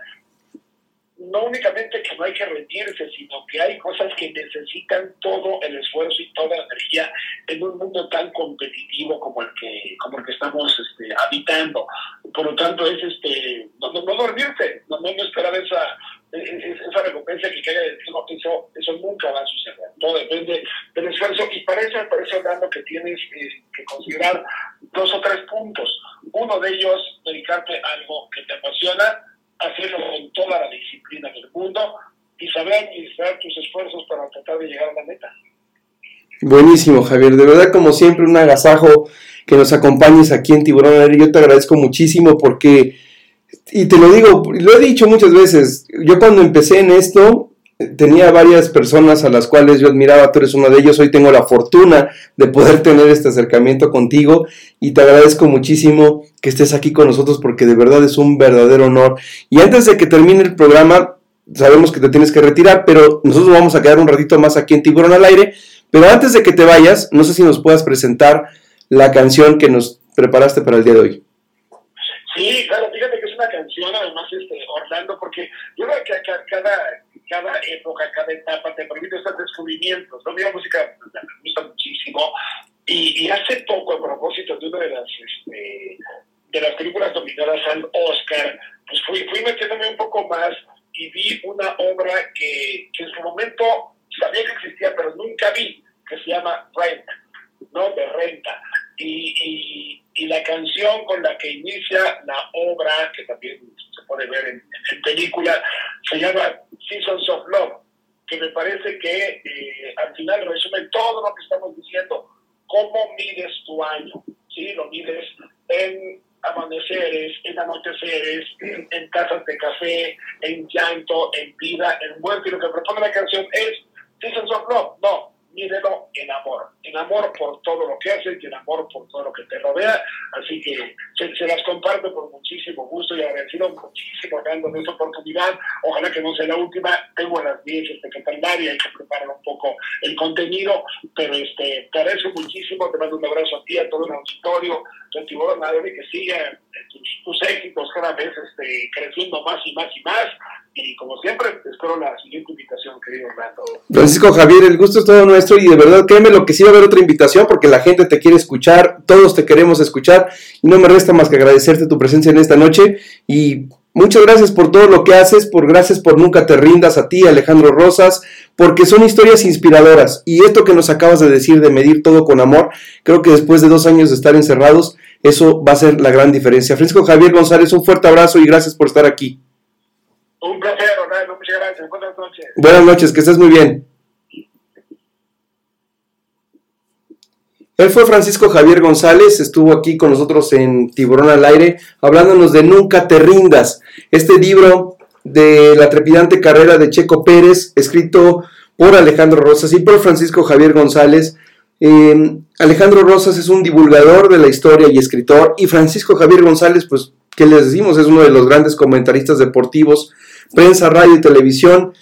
no únicamente que no hay que rendirse, sino que hay cosas que necesitan todo el esfuerzo y toda la energía en un mundo tan competitivo como el que, como el que estamos este, habitando. Por lo tanto, es este, no, no, dormirse, no, no, esperar esa, esa recompensa que caiga del cielo, eso, eso nunca va a suceder. Todo depende del esfuerzo y para eso, para eso hablando que tienes eh, que considerar dos o tres puntos. Uno de ellos, dedicarte a algo que te apasiona, hacerlo con toda la disciplina del mundo y saber administrar tus esfuerzos para tratar de llegar a la meta. Buenísimo, Javier. De verdad, como siempre, un agasajo que nos acompañes aquí en Tiburón Yo te agradezco muchísimo porque, y te lo digo, lo he dicho muchas veces, yo cuando empecé en esto, tenía varias personas a las cuales yo admiraba, tú eres uno de ellos, hoy tengo la fortuna de poder tener este acercamiento contigo y te agradezco muchísimo que estés aquí con nosotros porque de verdad es un verdadero honor. Y antes de que termine el programa, sabemos que te tienes que retirar, pero nosotros vamos a quedar un ratito más aquí en Tiburón al aire, pero antes de que te vayas, no sé si nos puedas presentar la canción que nos preparaste para el día de hoy. Sí, claro, fíjate que es una canción, además, este, Orlando, porque yo creo que cada, cada época, cada etapa te permite estos descubrimientos. ¿no? Mi música me gusta muchísimo. Y, hace poco, a propósito de una de las, este, de las películas nominadas al Oscar, pues fui, fui metiéndome un poco más y vi una obra que, que en su momento sabía que existía, pero nunca vi, que se llama Rent, ¿no? De renta. Y, y, la canción con la que inicia la obra, que también se puede ver en, en película, se llama Seasons of Love, que me parece que eh, al final resume todo lo que estamos diciendo. ¿Cómo mides tu año? ¿Sí? Lo mides en amaneceres, en anocheceres, en, en tazas de café, en llanto, en vida, en muerte. Y lo que propone la canción es Seasons of Love. No, mírelo en amor, en amor por todo lo que haces y en amor por todo lo que te rodea. Así que se, las comparto con muchísimo gusto y agradecido muchísimo dándome esta oportunidad. Ojalá que no sea la última. Tengo las 10 este calendario, hay que preparar un poco el contenido, pero este, te agradezco muchísimo. Te mando un abrazo a ti, a todo el auditorio, a Tiburón Madre, que siga tus, tus éxitos cada vez este, creciendo más y más y más y como siempre, espero la siguiente invitación, querido Orlando. Francisco Javier, el gusto es todo nuestro y de verdad créeme lo que sí va a haber otra invitación porque la gente te quiere escuchar, todos te queremos escuchar y no me resta más que agradecerte tu presencia en esta noche y Muchas gracias por todo lo que haces, por gracias por nunca te rindas a ti, Alejandro Rosas, porque son historias inspiradoras. Y esto que nos acabas de decir de medir todo con amor, creo que después de dos años de estar encerrados, eso va a ser la gran diferencia. Francisco Javier González, un fuerte abrazo y gracias por estar aquí. Un placer, Ronaldo, muchas gracias. Buenas noches. Buenas noches, que estés muy bien. Él fue Francisco Javier González, estuvo aquí con nosotros en Tiburón al Aire, hablándonos de Nunca te rindas, este libro de la trepidante carrera de Checo Pérez, escrito por Alejandro Rosas y por Francisco Javier González. Eh, Alejandro Rosas es un divulgador de la historia y escritor, y Francisco Javier González, pues, ¿qué les decimos? Es uno de los grandes comentaristas deportivos, prensa, radio y televisión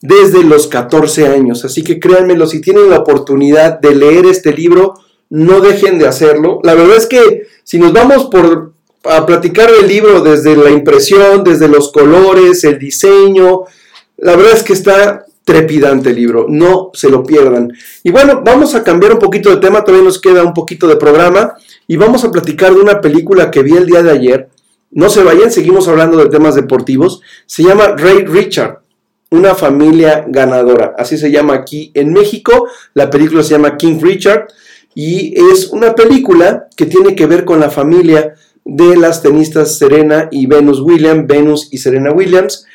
desde los 14 años. Así que créanmelo, si tienen la oportunidad de leer este libro, no dejen de hacerlo. La verdad es que si nos vamos por a platicar el libro desde la impresión, desde los colores, el diseño, la verdad es que está trepidante el libro, no se lo pierdan. Y bueno, vamos a cambiar un poquito de tema, todavía nos queda un poquito de programa y vamos a platicar de una película que vi el día de ayer. No se vayan, seguimos hablando de temas deportivos. Se llama Ray Richard, una familia ganadora. Así se llama aquí en México. La película se llama King Richard y es una película que tiene que ver con la familia de las tenistas Serena y Venus Williams, Venus y Serena Williams.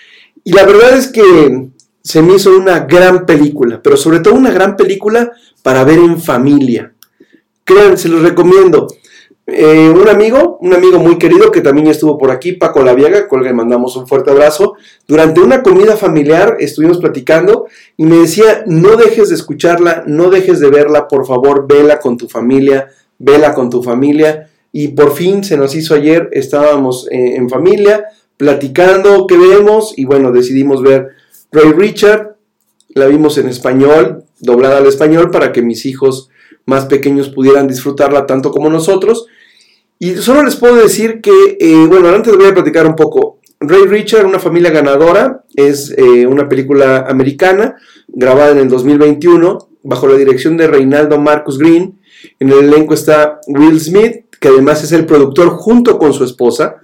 Y la verdad es que se me hizo una gran película, pero sobre todo una gran película para ver en familia. Créanme, se los recomiendo. Eh, un amigo, un amigo muy querido que también estuvo por aquí, Paco Laviaga, con el que mandamos un fuerte abrazo. Durante una comida familiar estuvimos platicando y me decía, no dejes de escucharla, no dejes de verla, por favor, vela con tu familia, vela con tu familia. Y por fin se nos hizo ayer, estábamos eh, en familia, platicando qué vemos y bueno, decidimos ver Ray Richard, la vimos en español, doblada al español para que mis hijos más pequeños pudieran disfrutarla tanto como nosotros. Y solo les puedo decir que, eh, bueno, antes voy a platicar un poco. Ray Richard, una familia ganadora, es eh, una película americana grabada en el 2021 bajo la dirección de Reinaldo Marcus Green. En el elenco está Will Smith, que además es el productor junto con su esposa,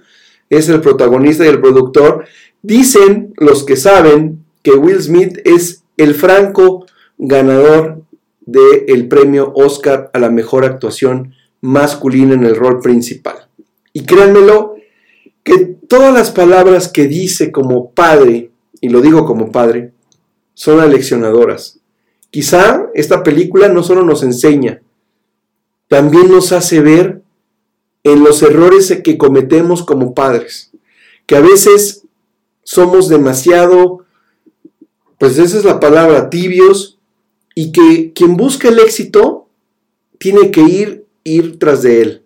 es el protagonista y el productor. Dicen los que saben que Will Smith es el franco ganador del premio Oscar a la mejor actuación masculina en el rol principal. Y créanmelo, que todas las palabras que dice como padre, y lo digo como padre, son aleccionadoras. Quizá esta película no solo nos enseña, también nos hace ver en los errores que cometemos como padres, que a veces somos demasiado, pues esa es la palabra, tibios, y que quien busca el éxito tiene que ir, ir tras de él.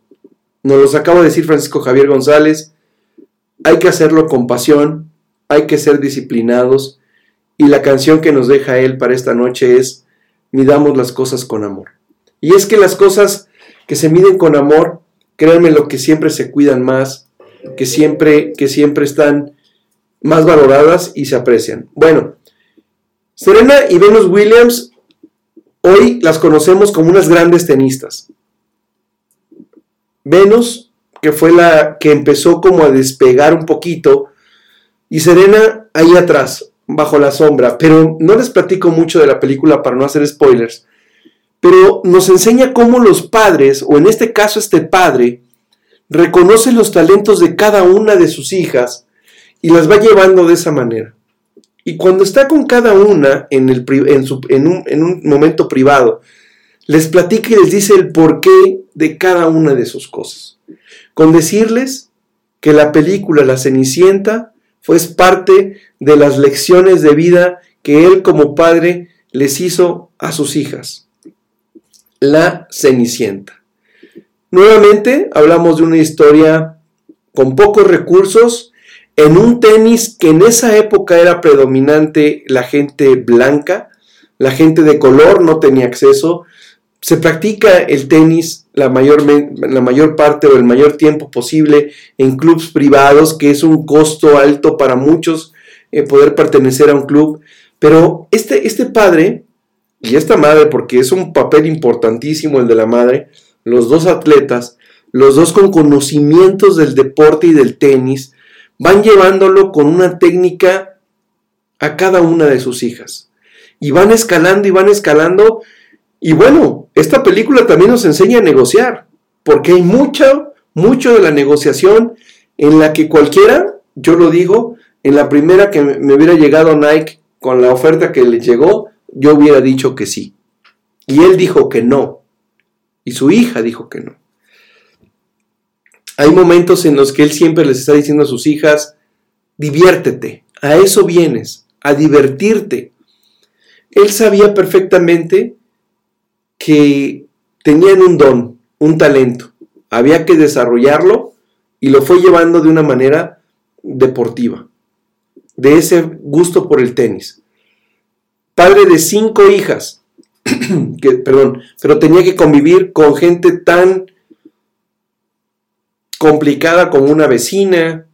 Nos los acaba de decir Francisco Javier González, hay que hacerlo con pasión, hay que ser disciplinados y la canción que nos deja él para esta noche es Midamos las cosas con amor. Y es que las cosas que se miden con amor, créanme lo que siempre se cuidan más, que siempre, que siempre están más valoradas y se aprecian. Bueno, Serena y Venus Williams Hoy las conocemos como unas grandes tenistas. Venus, que fue la que empezó como a despegar un poquito, y Serena ahí atrás, bajo la sombra. Pero no les platico mucho de la película para no hacer spoilers. Pero nos enseña cómo los padres, o en este caso este padre, reconoce los talentos de cada una de sus hijas y las va llevando de esa manera. Y cuando está con cada una en, un, en un momento privado, les platica y les dice el porqué de cada una de sus cosas. Con decirles que la película La Cenicienta fue parte de las lecciones de vida que él como padre les hizo a sus hijas. La Cenicienta. Nuevamente hablamos de una historia con pocos recursos, en un tenis que en esa época era predominante la gente blanca, la gente de color no tenía acceso. Se practica el tenis la mayor, la mayor parte o el mayor tiempo posible en clubes privados, que es un costo alto para muchos eh, poder pertenecer a un club. Pero este, este padre y esta madre, porque es un papel importantísimo el de la madre, los dos atletas, los dos con conocimientos del deporte y del tenis, van llevándolo con una técnica a cada una de sus hijas. Y van escalando y van escalando. Y bueno, esta película también nos enseña a negociar, porque hay mucho, mucho de la negociación en la que cualquiera, yo lo digo, en la primera que me hubiera llegado Nike con la oferta que le llegó, yo hubiera dicho que sí. Y él dijo que no. Y su hija dijo que no. Hay momentos en los que él siempre les está diciendo a sus hijas, diviértete, a eso vienes, a divertirte. Él sabía perfectamente que tenían un don, un talento, había que desarrollarlo y lo fue llevando de una manera deportiva, de ese gusto por el tenis. Padre de cinco hijas, perdón, pero tenía que convivir con gente tan complicada como una vecina,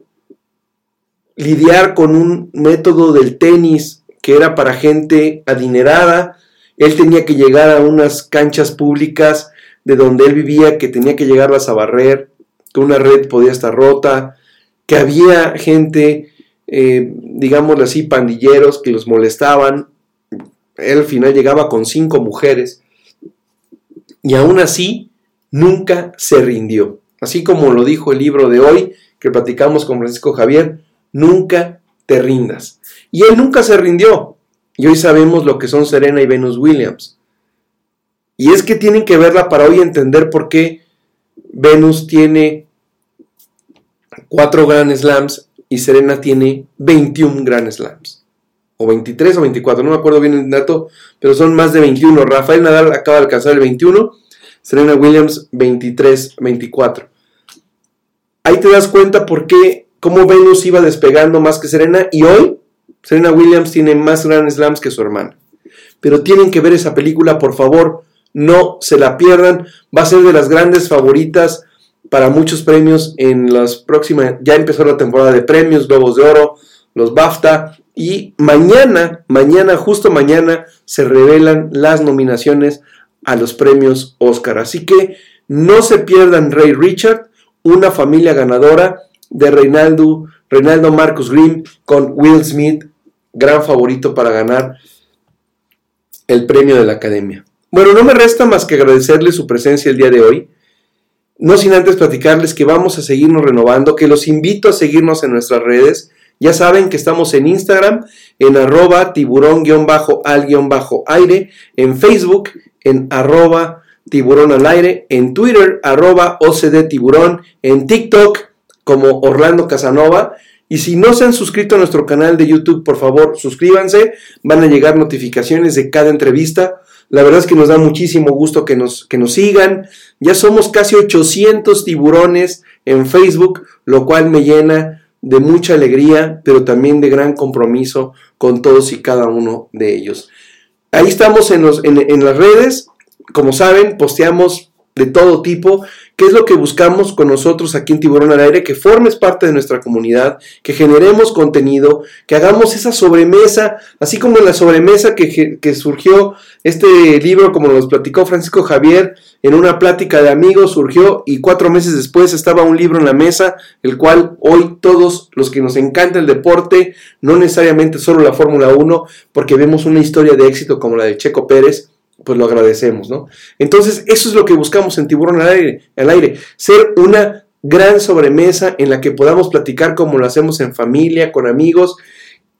lidiar con un método del tenis que era para gente adinerada, él tenía que llegar a unas canchas públicas de donde él vivía, que tenía que llegarlas a barrer, que una red podía estar rota, que había gente, eh, digámoslo así, pandilleros que los molestaban. Él al final llegaba con cinco mujeres y aún así nunca se rindió. Así como lo dijo el libro de hoy que platicamos con Francisco Javier, nunca te rindas. Y él nunca se rindió. Y hoy sabemos lo que son Serena y Venus Williams. Y es que tienen que verla para hoy entender por qué Venus tiene cuatro Grand Slams y Serena tiene 21 Grand Slams. O 23 o 24, no me acuerdo bien el dato, pero son más de 21. Rafael Nadal acaba de alcanzar el 21, Serena Williams 23, 24 ahí te das cuenta por qué, cómo Venus iba despegando más que Serena y hoy Serena Williams tiene más Grand Slams que su hermana. Pero tienen que ver esa película, por favor, no se la pierdan. Va a ser de las grandes favoritas para muchos premios en las próximas. Ya empezó la temporada de premios, Globos de Oro, los BAFTA. Y mañana, mañana, justo mañana, se revelan las nominaciones a los premios Oscar. Así que no se pierdan Ray Richard una familia ganadora de Reinaldo, Reinaldo Marcus Grimm con Will Smith, gran favorito para ganar el premio de la academia. Bueno, no me resta más que agradecerles su presencia el día de hoy. No sin antes platicarles que vamos a seguirnos renovando, que los invito a seguirnos en nuestras redes. Ya saben que estamos en Instagram, en arroba tiburón-al-aire, en Facebook, en arroba Tiburón al aire, en Twitter, arroba OCD Tiburón, en TikTok como Orlando Casanova. Y si no se han suscrito a nuestro canal de YouTube, por favor, suscríbanse. Van a llegar notificaciones de cada entrevista. La verdad es que nos da muchísimo gusto que nos, que nos sigan. Ya somos casi 800 tiburones en Facebook, lo cual me llena de mucha alegría, pero también de gran compromiso con todos y cada uno de ellos. Ahí estamos en, en las redes como saben, posteamos de todo tipo. ¿Qué es lo que buscamos con nosotros aquí en Tiburón al Aire? Que formes parte de nuestra comunidad, que generemos contenido, que hagamos esa sobremesa, así como en la sobremesa que, que surgió este libro, como nos platicó Francisco Javier, en una plática de amigos surgió y cuatro meses después estaba un libro en la mesa, el cual hoy todos los que nos encanta el deporte, no necesariamente solo la Fórmula 1, porque vemos una historia de éxito como la de Checo Pérez, pues lo agradecemos, ¿no? Entonces, eso es lo que buscamos en Tiburón al aire, al aire, ser una gran sobremesa en la que podamos platicar como lo hacemos en familia, con amigos.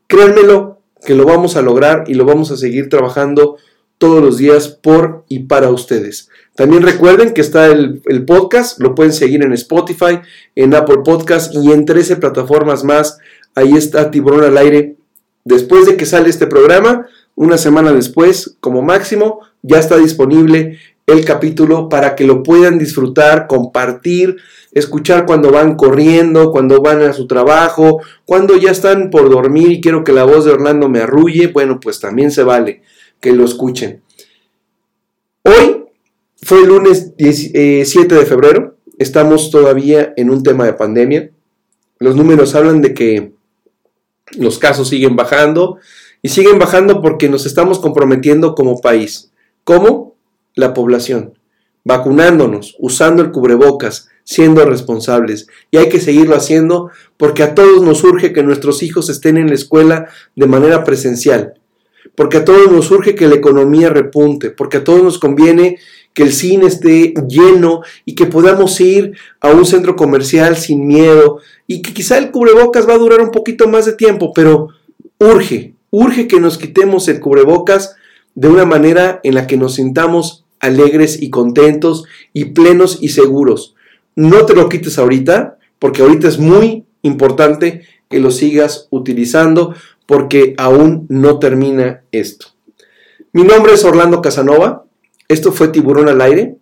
Créanmelo que lo vamos a lograr y lo vamos a seguir trabajando todos los días por y para ustedes. También recuerden que está el, el, podcast, lo pueden seguir en Spotify, en Apple Podcast y en 13 plataformas más. Ahí está Tiburón al aire. Después de que sale este programa, una semana después, como máximo, ya está disponible el capítulo para que lo puedan disfrutar, compartir, escuchar cuando van corriendo, cuando van a su trabajo, cuando ya están por dormir y quiero que la voz de Orlando me arrulle, bueno, pues también se vale que lo escuchen. Hoy fue el lunes 7 eh, de febrero, estamos todavía en un tema de pandemia. Los números hablan de que los casos siguen bajando y siguen bajando porque nos estamos comprometiendo como país. ¿Cómo? La población. Vacunándonos, usando el cubrebocas, siendo responsables. Y hay que seguirlo haciendo porque a todos nos urge que nuestros hijos estén en la escuela de manera presencial. Porque a todos nos urge que la economía repunte. Porque a todos nos conviene que el cine esté lleno y que podamos ir a un centro comercial sin miedo y que quizá el cubrebocas va a durar un poquito más de tiempo, pero urge, urge que nos quitemos el cubrebocas de una manera en la que nos sintamos alegres y contentos y plenos y seguros. No te lo quites ahorita, porque ahorita es muy importante que lo sigas utilizando porque aún no termina esto. Mi nombre es Orlando Casanova, esto fue Tiburón al Aire.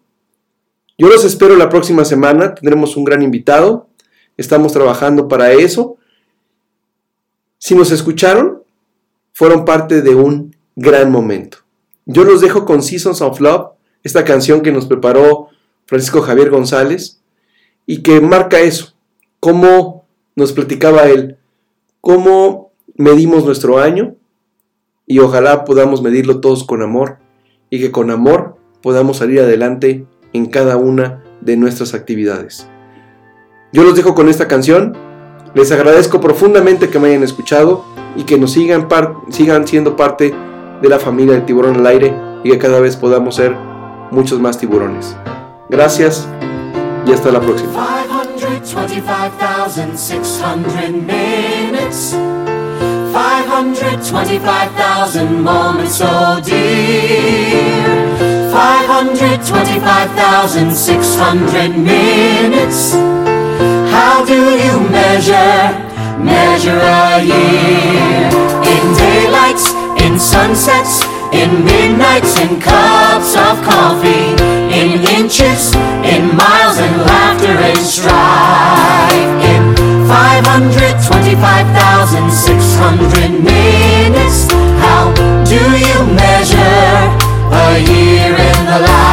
Yo los espero la próxima semana, tendremos un gran invitado, estamos trabajando para eso. Si nos escucharon, fueron parte de un gran momento. Yo los dejo con Seasons of Love, esta canción que nos preparó Francisco Javier González y que marca eso, cómo nos platicaba él, cómo medimos nuestro año y ojalá podamos medirlo todos con amor y que con amor podamos salir adelante en cada una de nuestras actividades. Yo los dejo con esta canción. Les agradezco profundamente que me hayan escuchado y que nos sigan, sigan siendo parte de la familia de Tiburón al Aire y que cada vez podamos ser muchos más tiburones. Gracias y hasta la próxima. minutes, 525,000 moments, oh dear. 525,600 minutes. How do you measure, measure a year? in sunsets, in midnights, in cups of coffee, in inches, in miles, and laughter and strife, in 525,600 minutes. How do you measure a year in the life?